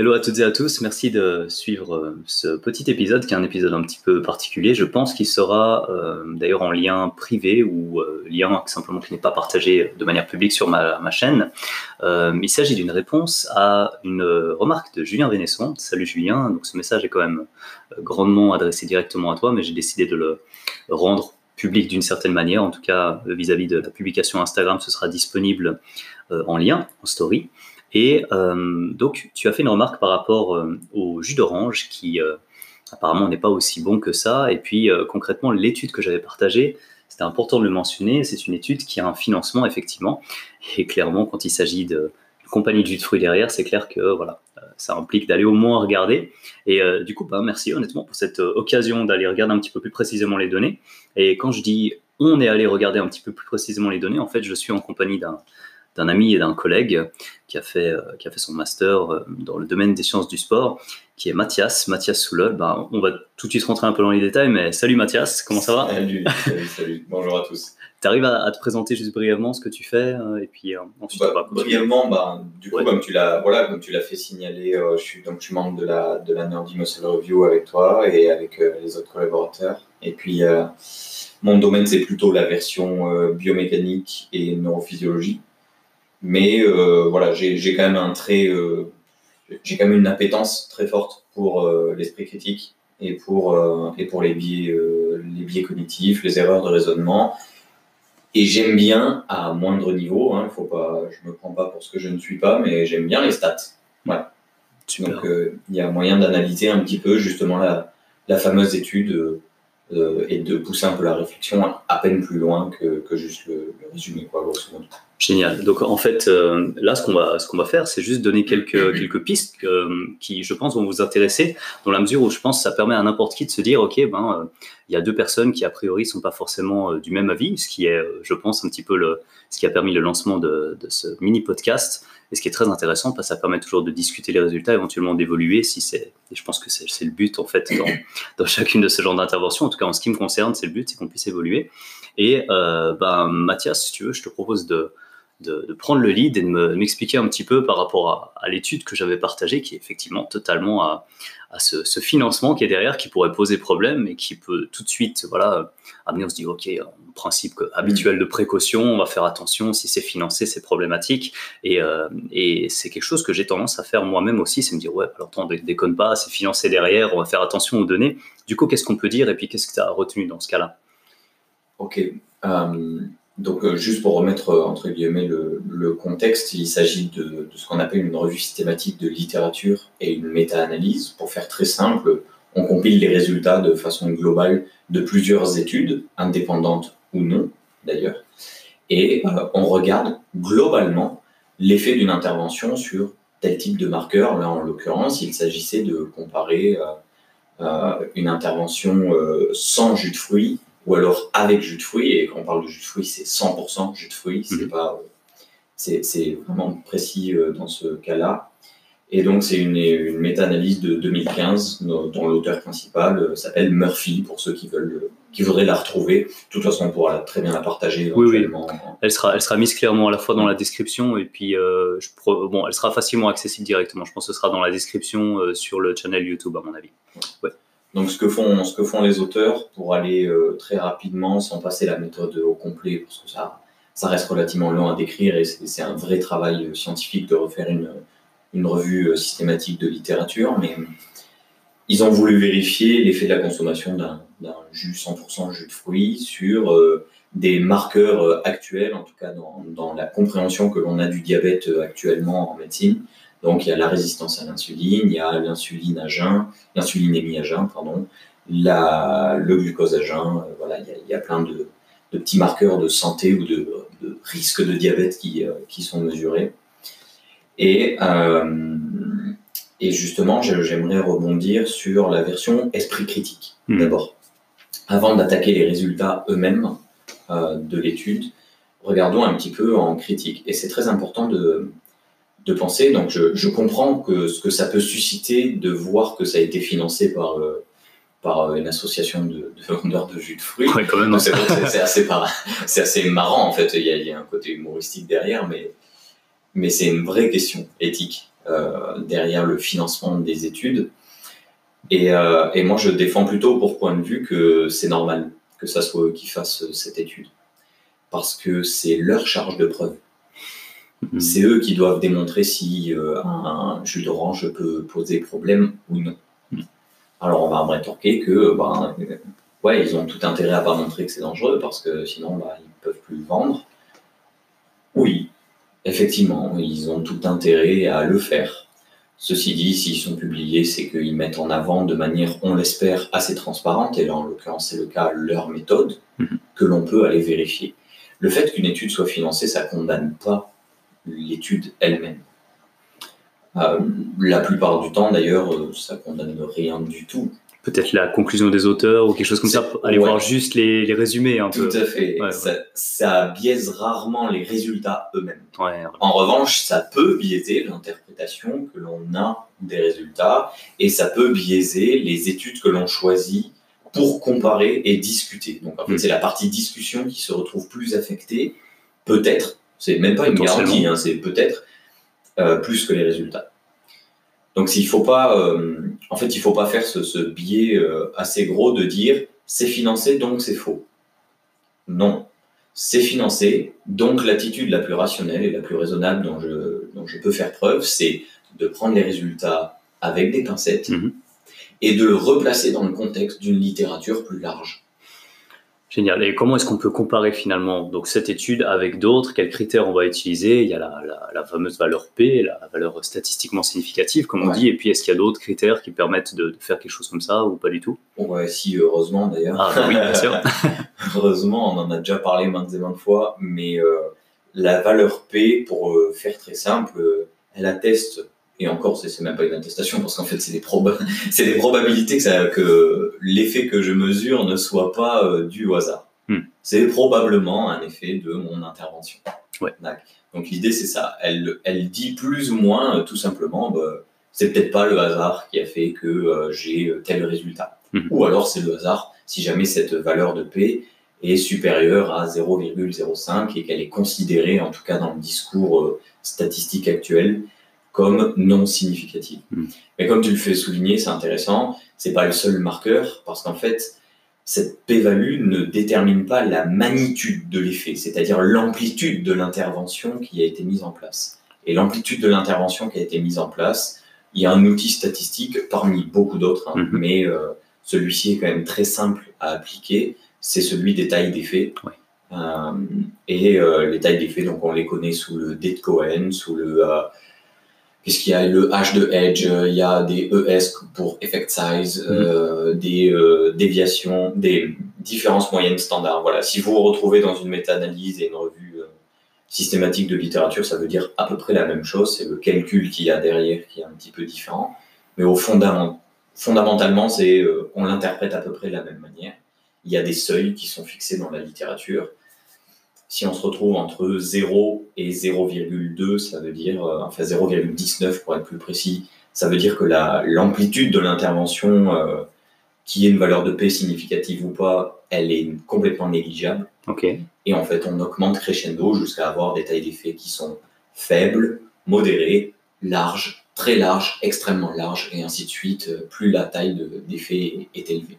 Hello à toutes et à tous, merci de suivre euh, ce petit épisode qui est un épisode un petit peu particulier. Je pense qu'il sera euh, d'ailleurs en lien privé ou euh, lien simplement qui n'est pas partagé de manière publique sur ma, chaîne. il s'agit d'une réponse à une remarque de Julien Vénesson. Salut Julien, donc ce message est quand même grandement adressé directement à toi, mais j'ai décidé de le rendre public d'une certaine manière. En tout cas, vis-à-vis -vis de la publication Instagram, ce sera disponible en lien, en story. Et euh, donc, tu as fait une remarque par rapport euh, au jus d'orange qui euh, apparemment n'est pas aussi bon que ça. Et puis, concrètement, l'étude que j'avais partagée, c'était important de le mentionner, c'est une étude qui a un financement, effectivement. Et clairement, quand il s'agit de compagnie de jus de fruits derrière, c'est clair que voilà, ça implique d'aller au moins regarder. Et du coup, bah, merci honnêtement pour cette occasion d'aller regarder un petit peu plus précisément les données. Et quand je dis on est allé regarder un petit peu plus précisément les données, en fait, je suis en compagnie d'un d'un ami et d'un collègue qui a fait, euh, qui a fait son master euh, dans le domaine des sciences du sport, qui est Mathias, Mathias Soulol. Ben, on va tout de suite rentrer un peu dans les détails, mais salut Mathias, comment ça va? Salut, salut, salut. bonjour à tous. Tu arrives à, te présenter juste brièvement ce que tu fais euh, et puis ensuite bah, brièvement bah, du coup comme tu l'as voilà comme tu l'as fait signaler je suis donc je suis membre de la de la Nerdy Muscle Review avec toi et avec les autres collaborateurs et puis mon domaine c'est plutôt la version biomécanique et neurophysiologie mais euh, voilà, j'ai quand même un trait, euh, j'ai quand même une appétence très forte pour euh, l'esprit critique et pour, et pour les, biais, les biais cognitifs, les erreurs de raisonnement. Et j'aime bien, à moindre niveau, hein, faut pas, je me prends pas pour ce que je ne suis pas, mais j'aime bien les stats. Voilà. Donc il y a moyen d'analyser un petit peu justement la, la fameuse étude et de pousser un peu la réflexion à peine plus loin que, que juste le, le résumé, quoi, grosso modo. Génial. Donc en fait, euh, là, ce qu'on va, ce qu'on va faire, c'est juste donner quelques, quelques pistes euh, qui, je pense, vont vous intéresser, dans la mesure où je pense que ça permet à n'importe qui de se dire, ok, ben, euh, il y a deux personnes qui a priori sont pas forcément du même avis, ce qui est, je pense, un petit peu le, ce qui a permis le lancement de, de ce mini podcast. Et ce qui est très intéressant, parce que ça permet toujours de discuter les résultats, éventuellement d'évoluer, si c'est, et je pense que c'est le but en fait dans, dans chacune de ce genre d'intervention. En tout cas, en ce qui me concerne, c'est le but, c'est qu'on puisse évoluer. Et ben, Mathias, si tu veux, je te propose de de, prendre le lead et de m'expliquer un petit peu par rapport à, l'étude que j'avais partagée, qui est effectivement totalement à, ce, financement qui est derrière, qui pourrait poser problème et qui peut tout de suite voilà, amener, on se dit, OK, un principe habituel de précaution, on va faire attention, si c'est financé, c'est problématique. Et, euh, et c'est quelque chose que j'ai tendance à faire moi-même aussi, c'est me dire, ouais, alors attends, déconne pas, c'est financé derrière, on va faire attention aux données. Du coup, qu'est-ce qu'on peut dire et puis qu'est-ce que tu as retenu dans ce cas-là? Ok. Euh, donc, euh, juste pour remettre euh, entre guillemets le, contexte, il s'agit de, ce qu'on appelle une revue systématique de littérature et une méta-analyse. Pour faire très simple, on compile les résultats de façon globale de plusieurs études, indépendantes ou non d'ailleurs, et euh, on regarde globalement l'effet d'une intervention sur tel type de marqueur. Là, en l'occurrence, il s'agissait de comparer une intervention sans jus de fruits ou alors avec jus de fruits. Parle de jus de fruits, c'est 100% jus de fruits. C'est mhm. pas, c'est vraiment précis euh, dans ce cas-là. Et donc, c'est une, une méta-analyse de 2015 dont l'auteur principal euh, s'appelle Murphy, pour ceux qui veulent, qui voudraient la retrouver. De toute façon, on pourra très bien la partager. Oui, oui. Elle sera, elle sera mise clairement à la fois dans la description et puis, euh, je, bon, elle sera facilement accessible directement. Je pense que ce sera dans la description sur le channel YouTube, à mon avis. Ouais. Donc ce que font, ce que font les auteurs pour aller euh, très rapidement, sans passer la méthode au complet, parce que ça, ça reste relativement long à décrire et c'est un vrai travail euh, scientifique de refaire une, une revue euh, systématique de littérature, mais ils ont voulu vérifier l'effet de la consommation d'un jus 100% jus de fruits sur des marqueurs actuels, en tout cas dans, dans la compréhension que l'on a du diabète actuellement en médecine, donc il y a la résistance à l'insuline, il y a l'insuline à jeun, l'insulinémie à jeun, pardon, la, le glucose à jeun. Euh, voilà, il y, a, plein de, petits marqueurs de santé ou de, risque de diabète qui, euh, qui sont mesurés. Et, euh, et justement, j'aimerais rebondir sur la version esprit critique hmm. d'abord. Avant d'attaquer les résultats eux-mêmes de l'étude, regardons un petit peu en critique. Et c'est très important de, de penser. Donc, je, comprends que ce que ça peut susciter de voir que ça a été financé par, euh, par une association de, vendeurs de jus de fruits. c'est assez, assez, marrant, en fait. Il y, a, un côté humoristique derrière, mais, mais c'est une vraie question éthique. derrière le financement des études. Et, et, moi, je défends plutôt pour point de vue que c'est normal que ça soit eux qui fassent cette étude. Parce que c'est leur charge de preuve. Mhm. C'est eux qui doivent démontrer si un jus d'orange peut poser problème ou non. Mhm. Alors on va me rétorquer que ben, ouais, ils ont tout intérêt à pas montrer que c'est dangereux parce que sinon bah, ils peuvent plus le vendre. Oui, effectivement, ils ont tout intérêt à le faire. Ceci dit, s'ils sont publiés, c'est qu'ils mettent en avant de manière, on l'espère, assez transparente, et là en l'occurrence c'est le cas, leur méthode, mhm. que l'on peut aller vérifier. Le fait qu'une étude soit financée, ça condamne pas l'étude elle-même. Euh, la plupart du temps, d'ailleurs, euh, ça condamne rien du tout. Peut-être la conclusion des auteurs ou quelque chose comme ça, aller voir juste les, les, résumés un tout peu. à fait. ça, biaise rarement les résultats eux-mêmes. En revanche, ça peut biaiser l'interprétation que l'on a des résultats et ça peut biaiser les études que l'on choisit pour comparer et discuter. Donc en fait, hmm. c'est la partie discussion qui se retrouve plus affectée, peut-être, c'est même pas une garantie, hein, c'est peut-être euh, plus que les résultats. Donc s'il faut pas, euh, en fait, il faut pas faire ce, biais euh, assez gros de dire c'est financé donc c'est faux. Non, c'est financé donc l'attitude la plus rationnelle et la plus raisonnable dont je, dont je peux faire preuve, c'est de prendre les résultats avec des pincettes mhm. et de le replacer dans le contexte d'une littérature plus large. Génial. Et comment est-ce qu'on peut comparer finalement donc cette étude avec d'autres? Quels critères on va utiliser? Il y a la, fameuse valeur P, la valeur statistiquement significative, comme on dit. Et puis est-ce qu'il y a d'autres critères qui permettent de, faire quelque chose comme ça ou pas du tout? Ouais, si heureusement d'ailleurs. Ah bah oui, bien sûr. heureusement, on en a déjà parlé maintes et maintes fois, mais euh, la valeur P, pour euh, faire très simple, euh, elle atteste et encore, c'est même pas une attestation parce qu'en fait, c'est des, probabilités que, ça, que l'effet que je mesure ne soit pas euh, dû au hasard. Hmm. C'est probablement un effet de mon intervention. Ouais. Donc l'idée, c'est ça. Elle, elle dit plus ou moins, euh, tout simplement, bah, c'est peut-être pas le hasard qui a fait que euh, j'ai tel résultat. Hmm. Ou alors c'est le hasard si jamais cette valeur de P est supérieure à 0,05 et qu'elle est considérée, en tout cas dans le discours statistique actuel, comme non significative. Hmm. Mais comme tu le fais souligner, c'est intéressant, c'est pas le seul marqueur, parce qu'en fait, cette p-value ne détermine pas la magnitude de l'effet, c'est-à-dire l'amplitude de l'intervention qui a été mise en place. Et l'amplitude de l'intervention qui a été mise en place, il y a un outil statistique parmi beaucoup d'autres, hein, hmm. mais euh, celui-ci est quand même très simple à appliquer, c'est celui des tailles d'effet. Euh, et euh, les tailles d'effet, donc on les connaît sous le D de Cohen, sous le Qu'est-ce qu'il y a Le H de Edge, il y a des ES pour effect size, mhm. euh, des euh, déviations, des différences moyennes standards. Voilà, si vous vous retrouvez dans une méta-analyse et une revue euh, systématique de littérature, ça veut dire à peu près la même chose. C'est le calcul qu'il y a derrière qui est un petit peu différent. Mais au fondament, fondamentalement, c'est on l'interprète à peu près de la même manière. Il y a des seuils qui sont fixés dans la littérature si on se retrouve entre 0 et 0,2, ça veut dire, euh, enfin 0,19 pour être plus précis, ça veut dire que l'amplitude de l'intervention, euh, qui est une valeur de P significative ou pas, elle est complètement négligeable. Et en fait, on augmente crescendo jusqu'à avoir des tailles d'effet qui sont faibles, modérées, larges, très larges, extrêmement larges, et ainsi de suite, euh, plus la taille d'effet est élevée.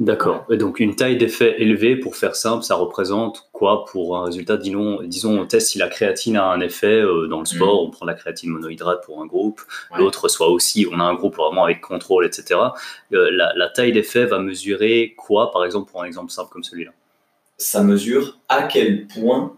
D'accord. Et donc une taille d'effet élevée, pour faire simple, ça représente quoi pour un résultat? Disons, disons on teste si la créatine a un effet euh, dans le sport, mm. on prend la créatine monohydrate pour un groupe, l'autre soit aussi, on a un groupe vraiment avec contrôle, etc. Euh, la, taille d'effet va mesurer quoi, par exemple, pour un exemple simple comme celui-là? Ça mesure à quel point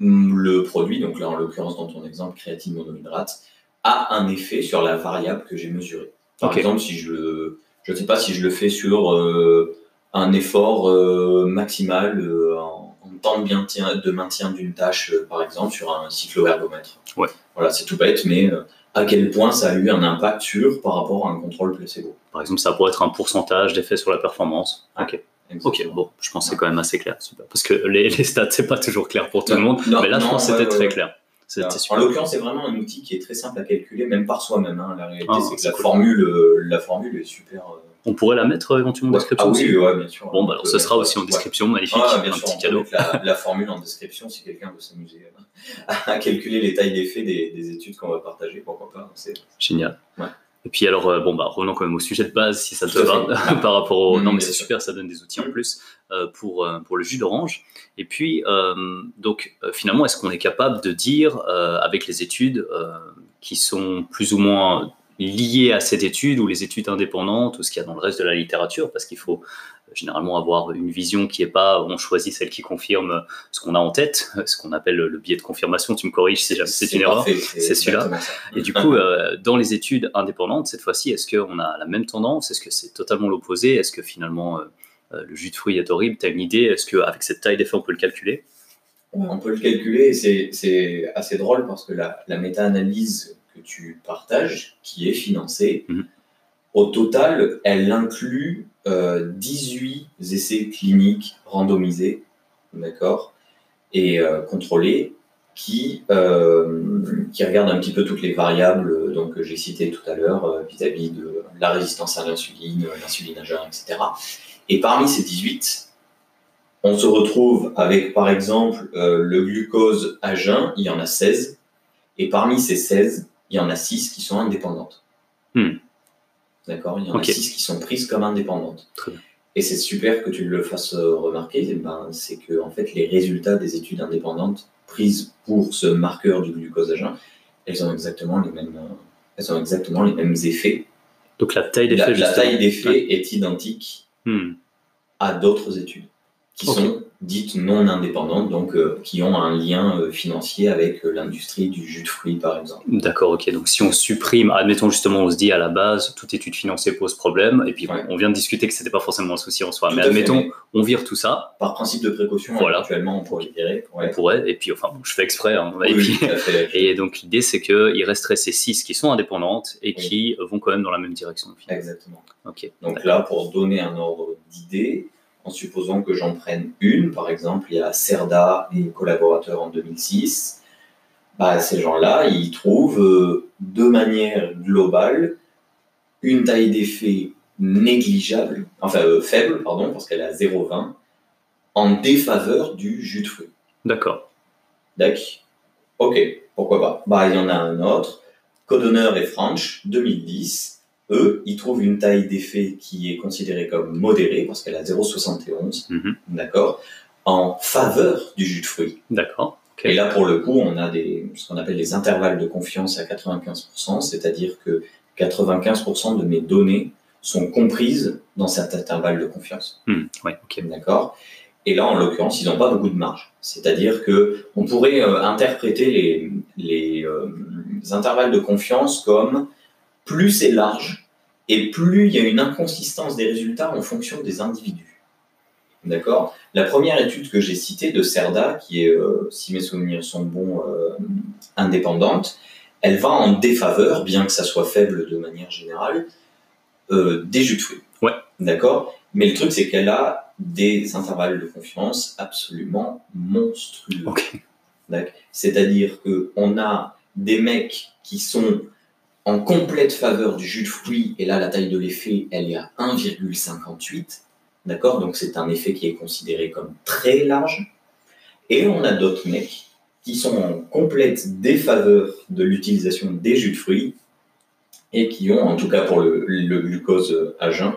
mm, le produit, donc là en l'occurrence dans ton exemple créatine monohydrate, a un effet sur la variable que j'ai mesurée. Par exemple, si je le je ne sais pas si je le fais sur euh, un effort euh, maximal euh, en, temps de maintien, de maintien d'une tâche, par exemple, sur un cycloergomètre. Ouais. Voilà, c'est tout bête, mais à quel point ça a eu un impact sur par rapport à un contrôle placebo. Par exemple, ça pourrait être un pourcentage d'effet sur la performance. Ok. Ok, bon, je pense que c'est quand même assez clair. Super. Parce que les, les stats, c'est pas toujours clair pour tout le monde, mais là, je pense que c'était très clair. En l'occurrence, c'est vraiment un outil qui est très simple à calculer, même par soi-même. hein. La réalité, Ah, c'est que la, cool. formule, euh, la formule est super. euh, On pourrait la mettre euh, éventuellement en ouais. description Ah aussi. oui, ouais, bien sûr. Bon, On bah alors ce sera aussi en ouais. description, magnifique, Ah, bien un sûr, petit cadeau. mettre La, la formule en description si quelqu'un veut s'amuser euh, à calculer les tailles d'effet des, des études qu'on va partager, pourquoi pas. C'est Génial. Et puis alors, euh, bon, bah, revenons quand même au sujet de base, si ça te va, par rapport au... Mm, non, mais c'est super, ça donne des outils en plus euh, pour, euh, pour le jus d'orange. Et puis, euh, donc, finalement, est-ce qu'on est capable de dire, avec les études qui sont plus ou moins liées à cette étude, ou les études indépendantes, ou ce qu'il y a dans le reste de la littérature, parce qu'il faut généralement avoir une vision qui est pas, on choisit celle qui confirme ce qu'on a en tête, ce qu'on appelle le biais de confirmation, tu me corriges si c'est une erreur. c'est celui-là. Et du coup, euh, dans les études indépendantes, cette fois-ci, est-ce qu'on a la même tendance? Est-ce que c'est totalement l'opposé? Est-ce que finalement, euh, euh, le jus de fruits est horrible? Tu as une idée? Est-ce qu'avec cette taille d'effet, on peut le calculer? On peut le calculer et c'est- c'est assez drôle parce que la, la méta-analyse que tu partages, qui est financée, Mhm. au total, elle inclut euh, 18 essais cliniques randomisés, d'accord, et euh, contrôlés, qui, euh, qui regardent un petit peu toutes les variables euh, donc, que j'ai citées tout à l'heure euh, vis-à-vis de la résistance à l'insuline, euh, l'insuline à jeun, etc. Et parmi ces 18, on se retrouve avec, par exemple, euh, le glucose à jeun, il y en a 16. Et parmi ces 16, il y en a 6 qui sont indépendantes. Hmm. D'accord Il y en a 6 qui sont prises comme indépendantes. Très bien. Et c'est super que tu le fasses euh, remarquer. eh Ben, c'est que en fait, les résultats des études indépendantes prises pour ce marqueur du glucose à jeun, elles ont exactement les mêmes, euh, elles ont exactement les mêmes effets. Donc la taille d'effet, La, taille d'effet Ouais. est identique Hmm. à d'autres études qui sont dites non indépendantes, donc euh, qui ont un lien euh, financier avec euh, l'industrie du jus de fruits, par exemple. D'accord, ok. Donc si on supprime, admettons justement, on se dit à la base, toute étude financière pose problème, et puis Ouais. on vient de discuter que c'était pas forcément un souci en soi, Tout mais fait, admettons, on vire tout ça, Par principe de précaution, Voilà. actuellement, on pourrait virer. on Ouais. pourrait, et puis enfin, bon, je fais exprès, hein, et Oui, puis à fait. Et donc l'idée c'est qu'il resterait ces six qui sont indépendantes et Oui. qui vont quand même dans la même direction. finalement. Exactement. Ok. Donc là, pour donner un ordre d'idée, en supposant que j'en prenne une, par exemple, il y a Cerda et collaborateurs en 2006, bah, ces gens-là, ils trouvent euh, de manière globale une taille d'effet négligeable, enfin euh, faible, pardon, parce qu'elle est à 0,20, en défaveur du jus de fruits. D'accord. D'accord. Ok, pourquoi pas. Bah, il y en a un autre, Codonner et Franch, 2010. Eux, ils trouvent une taille d'effet qui est considérée comme modérée, parce qu'elle a 0,71, Mhm. d'accord, en faveur du jus de fruits. D'accord. Et là, pour le coup, on a des, ce qu'on appelle les intervalles de confiance à 95%, c'est-à-dire que 95% de mes données sont comprises dans cet intervalle de confiance. Hmm, ouais, ok. D'accord Et là, en l'occurrence, ils n'ont pas beaucoup de marge. C'est-à-dire que on pourrait euh, interpréter les, les, euh, intervalles de confiance comme plus c'est large et plus il y a une inconsistance des résultats en fonction des individus. D'accord? La première étude que j'ai citée de Cerda, qui est, euh, si mes souvenirs sont bons, euh, indépendante, elle va en défaveur, bien que ça soit faible de manière générale, euh, des jus de fruits. Ouais. D'accord? Mais le truc, c'est qu'elle a des intervalles de confiance absolument monstrueux. Ok. D'accord? C'est-à-dire que on a des mecs qui sont en complète faveur du jus de fruits, et là, la taille de l'effet, elle est à 1,58. D'accord? Donc, c'est un effet qui est considéré comme très large. Et on a d'autres mecs qui sont en complète défaveur de l'utilisation des jus de fruits, et qui ont, en tout cas pour le, glucose à jeun,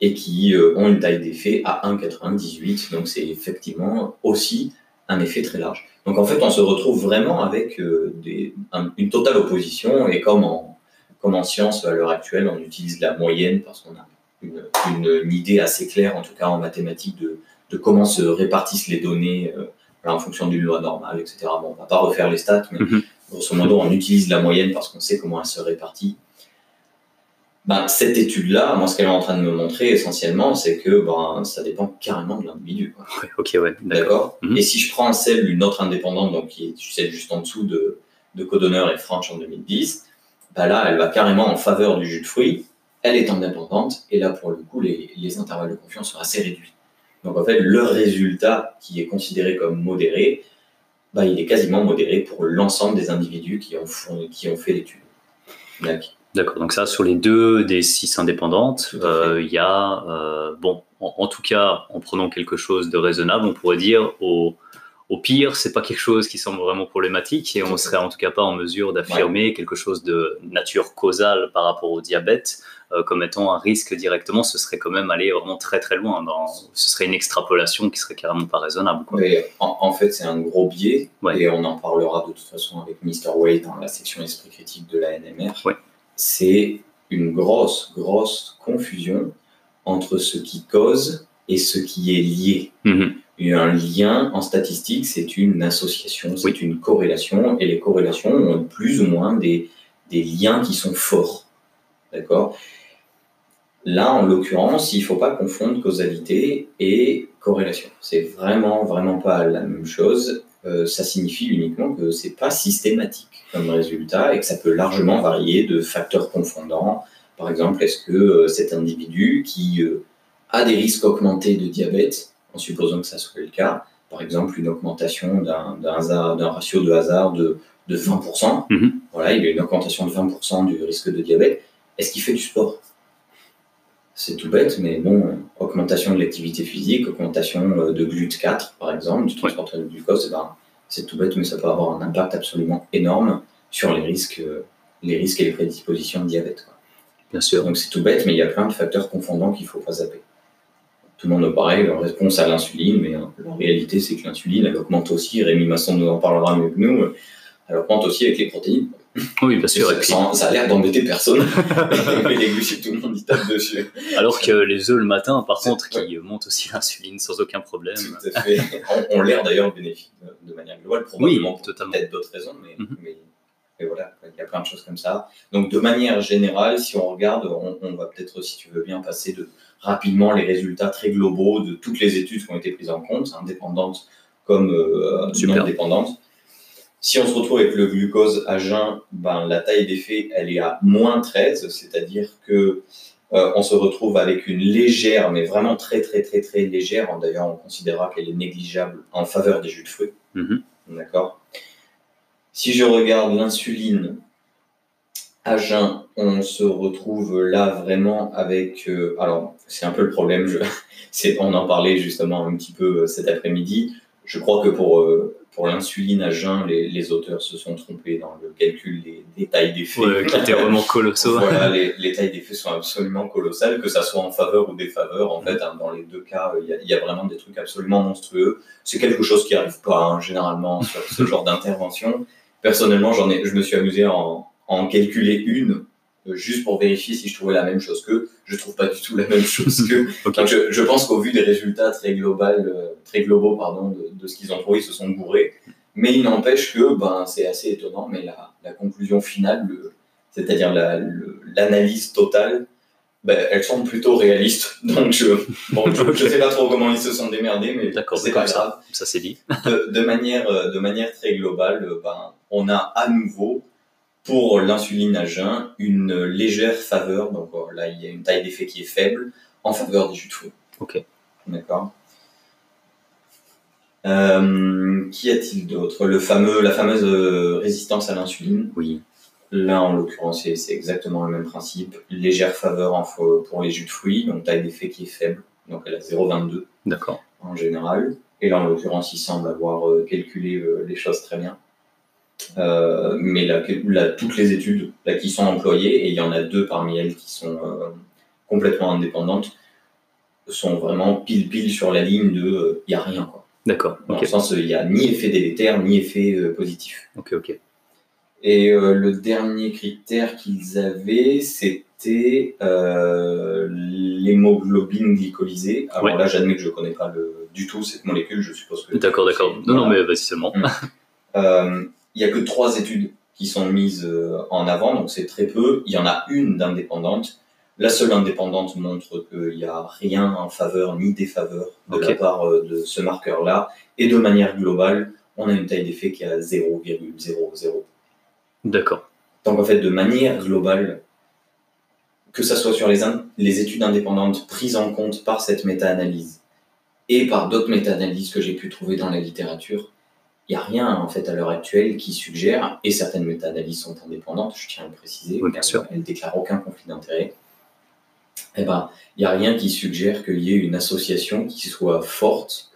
et qui euh, ont une taille d'effet à 1,98. Donc, c'est effectivement aussi un effet très large. Donc, en fait, on se retrouve vraiment avec euh, une totale opposition, et comme en, comme en science à l'heure actuelle, on utilise la moyenne parce qu'on a une, une- une idée assez claire, en tout cas en mathématiques, de, de comment se répartissent les données euh, en fonction d'une loi normale, etc. Bon, on va pas refaire les stats, mais Mhm. grosso modo, on utilise la moyenne parce qu'on sait comment elle se répartit. Ben, cette étude-là, moi, ce qu'elle est en train de me montrer essentiellement, c'est que ben, ça dépend carrément de l'individu. Ouais, ok, ouais. D'accord. Mhm. Et si je prends celle, une autre indépendante, donc qui est celle juste en dessous de, de Codonner et Franch en 2010, bah là, elle va carrément en faveur du jus de fruits, elle est indépendante, et là, pour le coup, les, les intervalles de confiance sont assez réduits. Donc, en fait, le résultat qui est considéré comme modéré bah, il est quasiment modéré pour l'ensemble des individus qui ont, qui ont fait l'étude. D'accord, donc ça, sur les deux des six indépendantes, euh, il y a, euh, bon, en, tout cas, en prenant quelque chose de raisonnable, on pourrait dire au, au pire, c'est pas quelque chose qui semble vraiment problématique et on serait en tout cas pas en mesure d'affirmer quelque chose de nature causale par rapport au diabète euh, comme étant un risque directement. Ce serait quand même aller vraiment très très loin. Dans, ce serait une extrapolation qui serait carrément pas raisonnable. en, fait, c'est un gros biais et on en parlera de toute façon avec Mr. Wade dans la section esprit critique de la NMR. C'est une grosse, grosse confusion entre ce qui cause et ce qui est lié. Un lien en statistique, c'est une association, c'est une corrélation, et les corrélations ont plus ou moins des, des liens qui sont forts. D'accord? Là, en l'occurrence, il ne faut pas confondre causalité et corrélation. C'est vraiment, vraiment pas la même chose. Euh, ça signifie uniquement que c'est pas systématique comme résultat et que ça peut largement varier de facteurs confondants. Par exemple, est-ce que euh, cet individu qui euh, a des risques augmentés de diabète en supposant que ça soit le cas, par exemple une augmentation d'un ratio de hasard de, de 20%, mhm. voilà, il y a une augmentation de 20% du risque de diabète, est-ce qu'il fait du sport? C'est tout bête, mais bon, augmentation de l'activité physique, augmentation euh, de GLUT4 par exemple, du transporteur de glucose, eh ben, c'est tout bête, mais ça peut avoir un impact absolument énorme sur les risques, les risques et les prédispositions de diabète. Bien sûr. Donc c'est tout bête, mais il y a plein de facteurs confondants qu'il ne faut pas zapper tout le monde pareil, leur réponse à l'insuline, mais hein, la réalité, c'est que l'insuline, elle augmente aussi, Rémi Masson nous en parlera mieux que nous, elle augmente aussi avec les protéines. Oui, bien sûr. Ça, ça, a l'air d'embêter personne. mais les glucides, tout le monde y tape dessus. Alors que les œufs le matin, par contre, qui montent aussi l'insuline sans aucun problème. Tout à fait. On, l'air d'ailleurs bénéfique de, manière globale, probablement oui, pour peut-être d'autres raisons, mais, mhm. mais, voilà, il y a plein de choses comme ça. Donc, de manière générale, si on regarde, on, on va peut-être, si tu veux bien, passer de, rapidement les résultats très globaux de toutes les études qui ont été prises en compte, indépendantes comme euh, non indépendantes. Si on se retrouve avec le glucose à jeun, ben, la taille d'effet, elle est à moins 13, c'est-à-dire que euh, on se retrouve avec une légère, mais vraiment très très très très légère, d'ailleurs on considérera qu'elle est négligeable en faveur des jus de fruits. Mm-hmm. D'accord? Si je regarde l'insuline à jeun, on se retrouve là vraiment avec. Euh, alors, c'est un peu le problème. Je, on en parlait justement un petit peu euh, cet après-midi. Je crois que pour, euh, pour l'insuline à jeun, les, auteurs se sont trompés dans le calcul des, tailles d'effet. qui étaient vraiment colossaux. voilà, les, tailles d'effet sont absolument colossales, que ça soit en faveur ou défaveur. En fait, hein, dans les deux cas, il y, a vraiment des trucs absolument monstrueux. C'est quelque chose qui n'arrive pas hein, généralement sur ce genre d'intervention. Personnellement, j'en ai, je me suis amusé en, en calculer une euh, juste pour vérifier si je trouvais la même chose que je trouve pas du tout la même chose que. Donc je, pense qu'au vu des résultats très global euh, très globaux pardon de, ce qu'ils ont trouvé ils se sont bourrés. Mais il n'empêche que ben c'est assez étonnant mais la, la conclusion finale c'est-à-dire l'analyse totale ben, elle semble plutôt réaliste. Donc je bon, je, sais pas trop comment ils se sont démerdés mais c'est pas ça ça c'est dit. De, de, manière euh, de manière très globale ben on a à nouveau pour l'insuline à jeun, une légère faveur, donc euh, là il y a une taille d'effet qui est faible, en faveur des jus de fruits. Ok. D'accord. Euh, Qu'y a-t-il d'autre? Le fameux, la fameuse euh, résistance à l'insuline. Oui. Là, en l'occurrence, c'est exactement le même principe. Légère faveur en, pour les jus de fruits, donc taille d'effet qui est faible, donc elle a 0,22. D'accord. En général. Et là, en l'occurrence, il semble avoir euh, calculé les choses très bien. Euh, mais là, toutes les études là, qui sont employées, et il y en a deux parmi elles qui sont euh, complètement indépendantes, sont vraiment pile pile sur la ligne de il euh, n'y a rien. D'accord. Dans le sens, il n'y a ni effet délétère, ni effet positif. Ok, ok. Et le dernier critère qu'ils avaient, c'était l'hémoglobine glycolysée. Alors là, j'admets que je ne connais pas le, du tout cette molécule, je suppose que. D'accord, d'accord. Non, non, mais vas-y seulement. Hum il n'y a que trois études qui sont mises euh, en avant, donc c'est très peu. Il y en a une d'indépendante. La seule indépendante montre qu'il n'y a rien en faveur ni défaveur de la part euh, de ce marqueur-là. Et de manière globale, on a une taille d'effet qui est à 0,00. D'accord. Donc en fait, de manière globale, que ce soit sur les, les études indépendantes prises en compte par cette méta-analyse et par d'autres méta-analyses que j'ai pu trouver dans la littérature, il n'y a rien en fait à l'heure actuelle qui suggère, et certaines méta-analyses sont indépendantes, je tiens à le préciser, oui, bien sûr. elles ne déclarent aucun conflit d'intérêt. Eh ben, il n'y a rien qui suggère qu'il y ait une association qui soit forte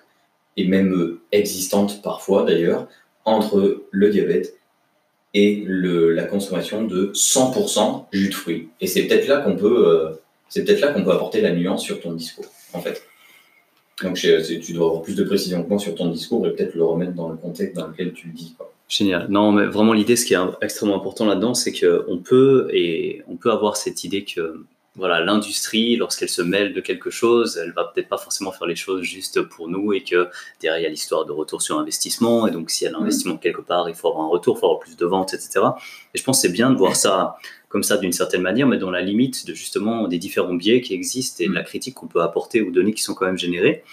et même existante parfois d'ailleurs entre le diabète et le, la consommation de 100% jus de fruits. Et c'est peut-être là qu'on peut, euh, peut-être là qu'on peut apporter la nuance sur ton discours, en fait. Donc tu dois avoir plus de précision que moi sur ton discours et peut-être le remettre dans le contexte dans lequel tu le dis. Quoi. Génial. Non, mais vraiment l'idée, ce qui est extrêmement important là-dedans, c'est qu'on peut et on peut avoir cette idée que voilà, l'industrie, lorsqu'elle se mêle de quelque chose, elle va peut-être pas forcément faire les choses juste pour nous et que derrière il y a l'histoire de retour sur investissement et donc s'il y a l'investissement quelque part, il faut avoir un retour, il faut avoir plus de ventes, etc. Et je pense que c'est bien de voir ça comme ça d'une certaine manière, mais dans la limite de justement des différents biais qui existent et de la critique qu'on peut apporter aux données qui sont quand même générées.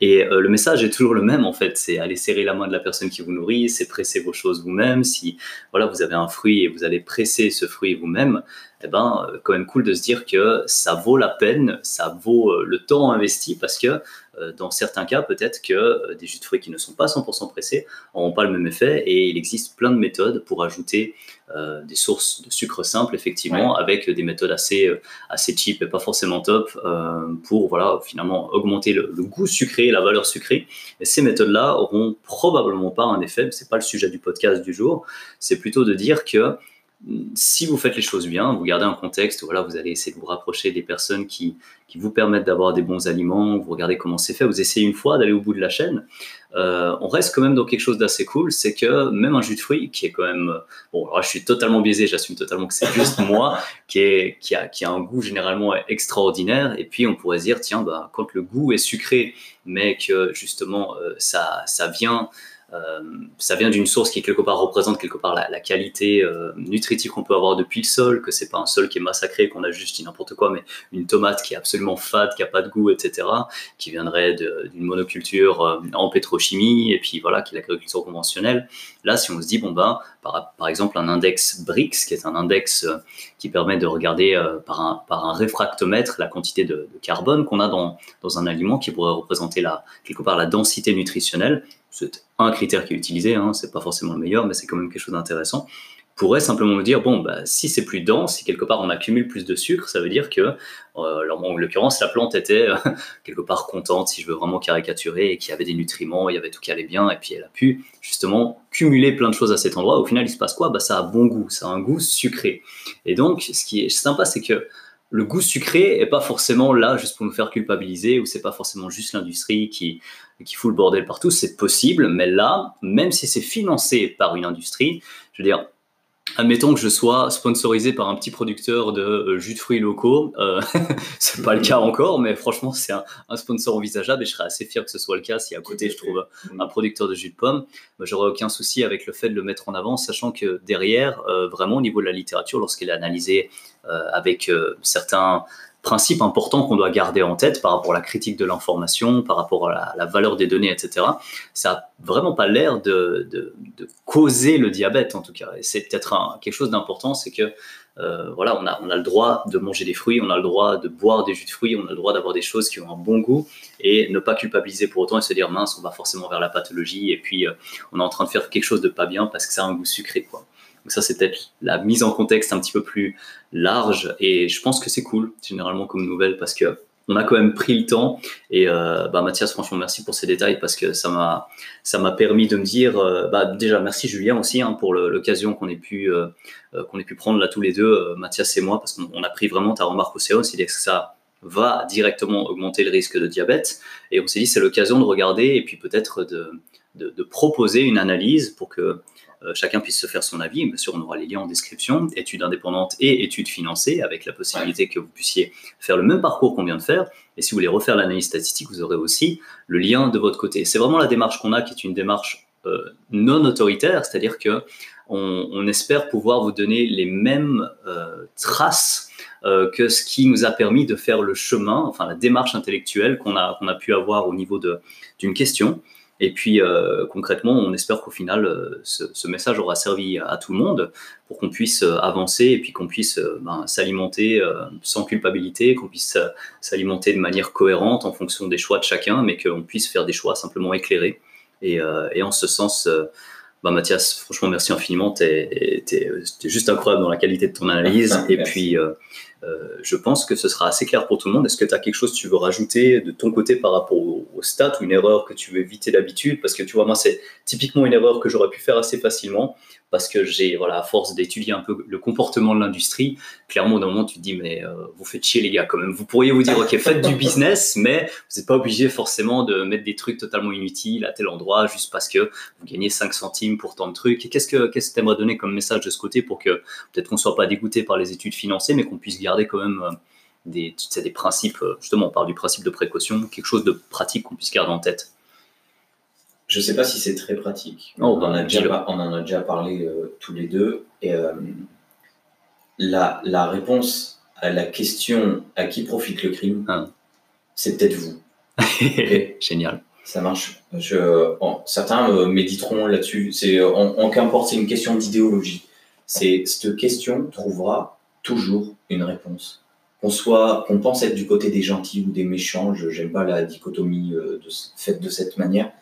Et euh, le message est toujours le même en fait, c'est aller serrer la main de la personne qui vous nourrit, c'est presser vos choses vous-même. Si voilà vous avez un fruit et vous allez presser ce fruit vous-même, eh ben euh, quand même cool de se dire que ça vaut la peine, ça vaut euh, le temps investi parce que dans certains cas peut-être que des jus de fruits qui ne sont pas 100% pressés n'auront pas le même effet et il existe plein de méthodes pour ajouter euh, des sources de sucre simple, effectivement, avec des méthodes assez, euh, assez cheap et pas forcément top euh, pour voilà, finalement augmenter le, goût sucré, la valeur sucrée. Et ces méthodes-là auront probablement pas un effet, c'est pas le sujet du podcast du jour, c'est plutôt de dire que si vous faites les choses bien, vous gardez un contexte, voilà, vous allez essayer de vous rapprocher des personnes qui, qui vous permettent d'avoir des bons aliments, vous regardez comment c'est fait, vous essayez une fois d'aller au bout de la chaîne, euh, on reste quand même dans quelque chose d'assez cool, c'est que même un jus de fruits qui est quand même, bon, alors je suis totalement biaisé, j'assume totalement que c'est juste moi, qui, est, qui, a, qui a un goût généralement extraordinaire, et puis on pourrait se dire, tiens, bah, quand le goût est sucré, mais que justement euh, ça, ça vient euh, ça vient d'une source qui quelque part représente quelque part la, qualité euh, nutritive qu'on peut avoir depuis le sol, que c'est pas un sol qui est massacré, qu'on a juste dit n'importe quoi, mais une tomate qui est absolument fade, qui a pas de goût, etc., qui viendrait d'une monoculture euh, en pétrochimie et puis voilà, qui est l'agriculture conventionnelle. Là, si on se dit bon ben, par, par exemple un index BRICS, qui est un index qui permet de regarder par un par un réfractomètre la quantité de, de carbone qu'on a dans dans un aliment qui pourrait représenter la quelque part la densité nutritionnelle c'est un critère qui est utilisé, hein, c'est pas forcément le meilleur, mais c'est quand même quelque chose d'intéressant, pourrait simplement me dire, bon, bah, si c'est plus dense, si quelque part on accumule plus de sucre, ça veut dire que, euh, en l'occurrence, la plante était quelque part contente, si je veux vraiment caricaturer, et qu'il y avait des nutriments, il y avait tout qui allait bien, et puis elle a pu justement cumuler plein de choses à cet endroit. Au final, il se passe quoi? Bah, Ça a bon goût, ça a un goût sucré. Et donc, ce qui est sympa, c'est que le goût sucré est pas forcément là juste pour nous faire culpabiliser ou c'est pas forcément juste l'industrie qui qui fout le bordel partout, c'est possible, mais là, même si c'est financé par une industrie, je veux dire, Admettons que je sois sponsorisé par un petit producteur de euh, jus de fruits locaux. Euh, c'est pas le cas encore, mais franchement, c'est un, sponsor envisageable et je serais assez fier que ce soit le cas si à côté je trouve un producteur de jus de pomme. Bah, j'aurais aucun souci avec le fait de le mettre en avant, sachant que derrière, euh, vraiment au niveau de la littérature, lorsqu'elle est analysée euh, avec certains principes importants qu'on doit garder en tête par rapport à la critique de l'information, par rapport à la, valeur des données, etc. Ça n'a vraiment pas l'air de, causer le diabète, en tout cas. C'est peut-être quelque chose d'important, c'est que euh, voilà, on a, on a le droit de manger des fruits, on a le droit de boire des jus de fruits, on a le droit d'avoir des choses qui ont un bon goût et ne pas culpabiliser pour autant et se dire mince, on va forcément vers la pathologie et puis euh, on est en train de faire quelque chose de pas bien parce que ça a un goût sucré, quoi. Donc ça, c'est peut-être la mise en contexte un petit peu plus large et je pense que c'est cool généralement comme nouvelle parce que on a quand même pris le temps et euh, bah, Mathias franchement merci pour ces détails parce que ça m'a ça m'a permis de me dire euh, bah, déjà merci Julien aussi hein, pour l'occasion qu'on ait pu euh, qu'on ait pu prendre là tous les deux Mathias et moi parce qu'on a pris vraiment ta remarque au CO c'est que ça va directement augmenter le risque de diabète et on s'est dit c'est l'occasion de regarder et puis peut-être de, de, de, proposer une analyse pour que euh, chacun puisse se faire son avis. Bien sûr, on aura les liens en description, études indépendantes et études financées, avec la possibilité que vous puissiez faire le même parcours qu'on vient de faire. Et si vous voulez refaire l'analyse statistique, vous aurez aussi le lien de votre côté. C'est vraiment la démarche qu'on a, qui est une démarche euh, non autoritaire, c'est-à-dire que on, espère pouvoir vous donner les mêmes euh, traces que ce qui nous a permis de faire le chemin, enfin la démarche intellectuelle qu'on a, qu'on a pu avoir au niveau d'une question. Et puis euh, concrètement, on espère qu'au final, euh, ce, message aura servi à, tout le monde pour qu'on puisse euh, avancer et puis qu'on puisse ben, s'alimenter sans culpabilité, qu'on puisse s'alimenter de manière cohérente en fonction des choix de chacun, mais qu'on puisse faire des choix simplement éclairés Et, et en ce sens, bah, Mathias, franchement, merci infiniment. Tu es, juste incroyable dans la qualité de ton analyse. et puis, euh, euh, je pense que ce sera assez clair pour tout le monde. Est-ce que tu as quelque chose que tu veux rajouter de ton côté par rapport au, stats ou une erreur que tu veux éviter d'habitude? Parce que tu vois, moi, c'est typiquement une erreur que j'aurais pu faire assez facilement parce que j'ai, voilà, à force d'étudier un peu le comportement de l'industrie, clairement, au moment, tu te dis, mais euh, vous faites chier, les gars, quand même. Vous pourriez vous dire, OK, faites du business, mais vous n'êtes pas obligé forcément de mettre des trucs totalement inutiles à tel endroit juste parce que vous gagnez 5 centimes pour tant de trucs. Et qu'est-ce que qu'est-ce que tu aimerais donner comme message de ce côté pour que peut-être qu'on soit pas dégoûté par les études financées, mais qu'on puisse garder quand même euh, des, des principes, euh, justement, on parle du principe de précaution, quelque chose de pratique qu'on puisse garder en tête je ne sais pas si c'est très pratique. Oh, on, en a déjà, on en a déjà parlé euh, tous les deux. Et euh, la, la, réponse à la question à qui profite le crime, ah. c'est peut-être vous. Génial. Ça marche. Je, certains euh, méditeront là-dessus. C'est en, qu'importe, c'est une question d'idéologie. C'est cette question trouvera toujours une réponse. Qu'on soit, qu'on pense être du côté des gentils ou des méchants. Je n'aime pas la dichotomie de, faite de cette manière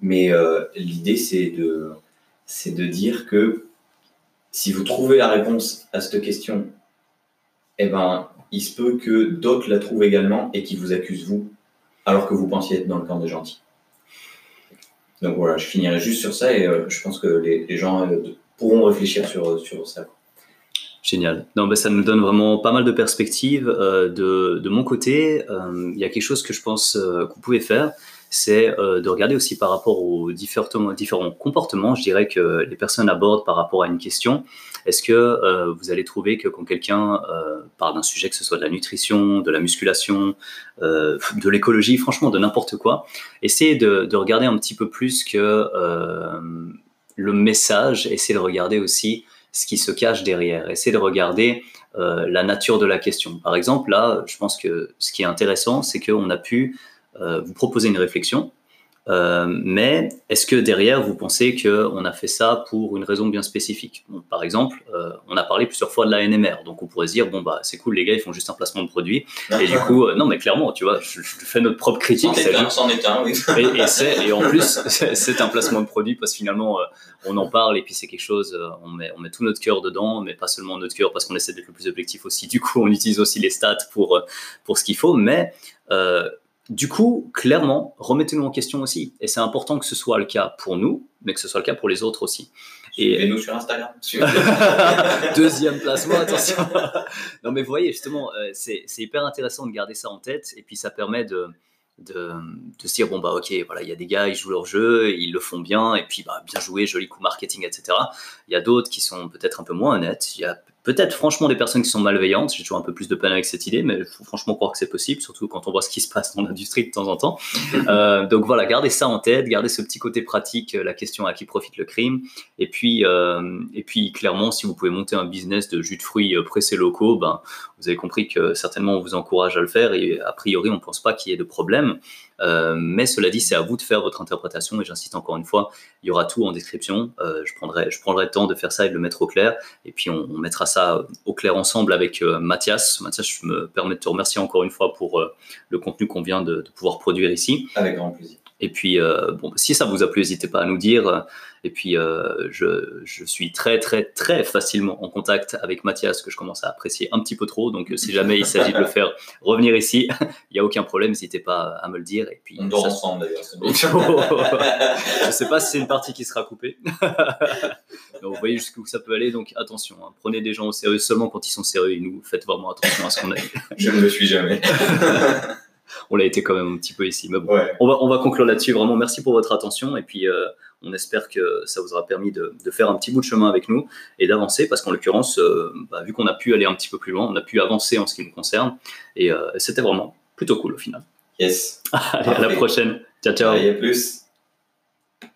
mais euh, l'idée, c'est de, c'est de dire que si vous trouvez la réponse à cette question, eh ben, il se peut que d'autres la trouvent également et qui vous accusent vous, alors que vous pensiez être dans le camp des gentils. Donc voilà, je finirai juste sur ça et euh, je pense que les, gens euh, pourront réfléchir sur, sur ça. Génial. Non, ben, ça nous donne vraiment pas mal de perspectives. de, de, mon côté, il y a quelque chose que je pense que vous pouvez faire c'est euh, de regarder aussi par rapport aux différents, différents comportements, je dirais, que les personnes abordent par rapport à une question. Est-ce que euh, vous allez trouver que quand quelqu'un euh, parle d'un sujet, que ce soit de la nutrition, de la musculation, de l'écologie, franchement, de n'importe quoi, essayez de, de, regarder un petit peu plus que le message, essayez de regarder aussi ce qui se cache derrière, essayez de regarder la nature de la question. Par exemple, là, je pense que ce qui est intéressant, c'est qu'on a pu euh, vous proposez une réflexion, euh, mais est-ce que derrière, vous pensez qu'on a fait ça pour une raison bien spécifique? Par exemple, euh, on a parlé plusieurs fois de la NMR, donc on pourrait se dire, bon, bah, c'est cool, les gars, ils font juste un placement de produit. Et du coup, non, mais clairement, tu vois, je, fais notre propre critique. C'en est un, oui. et, et, en plus, c'est un placement de produit parce que finalement, on en parle et puis c'est quelque chose, on met, on met tout notre cœur dedans, mais pas seulement notre cœur parce qu'on essaie d'être le plus objectif aussi. Du coup, on utilise aussi les stats pour, pour ce qu'il faut, mais du coup, clairement, remettez-nous en question aussi. Et c'est important que ce soit le cas pour nous, mais que ce soit le cas pour les autres aussi. Et nous sur Instagram. Deuxième placement, attention. non, mais vous voyez, justement, euh, c'est hyper intéressant de garder ça en tête. Et puis, ça permet de, de, se dire bon bah ok voilà il y a des gars ils jouent leur jeu ils le font bien et puis bah bien joué joli coup marketing etc il y a d'autres qui sont peut-être un peu moins honnêtes il y a peut-être franchement des personnes qui sont malveillantes j'ai toujours un peu plus de peine avec cette idée mais il faut franchement croire que c'est possible surtout quand on voit ce qui se passe dans l'industrie de temps en temps. Euh, donc voilà gardez ça en tête gardez ce petit côté pratique euh, la question à qui profite le crime. Et puis euh, et puis clairement si vous pouvez monter un business de jus de fruits pressés locaux ben vous avez compris que certainement on vous encourage à le faire et a priori on pense pas qu'il y ait de problème euh, mais cela dit, c'est à vous de faire votre interprétation et j'insiste encore une fois, il y aura tout en description. Euh, je, prendrai, je prendrai le temps de faire ça et de le mettre au clair. Et puis on, mettra ça au clair ensemble avec euh, Mathias. Mathias, je me permets de te remercier encore une fois pour le contenu qu'on vient de, pouvoir produire ici. Avec grand plaisir. Et puis, bon, si ça vous a plu, n'hésitez pas à nous dire. Et puis, euh, je, je, suis très, très, très facilement en contact avec Mathias, que je commence à apprécier un petit peu trop. Donc, si jamais il s'agit de le faire revenir ici, il n'y a aucun problème, n'hésitez pas à me le dire. Et puis, On dort ensemble d'ailleurs. je ne sais pas si c'est une partie qui sera coupée. Donc, vous voyez jusqu'où ça peut aller. Donc, attention, hein. prenez des gens au sérieux seulement quand ils sont sérieux et nous, faites vraiment attention à ce qu'on a je ne le suis jamais. On l'a été quand même un petit peu ici. Mais bon, on, va, on va conclure là-dessus. Vraiment, merci pour votre attention. Et puis, euh, on espère que ça vous aura permis de, faire un petit bout de chemin avec nous et d'avancer parce qu'en l'occurrence, euh, bah, vu qu'on a pu aller un petit peu plus loin, on a pu avancer en ce qui nous concerne et euh, c'était vraiment plutôt cool au final. Yes. Allez, à la prochaine. Ciao, ciao. Allez, plus.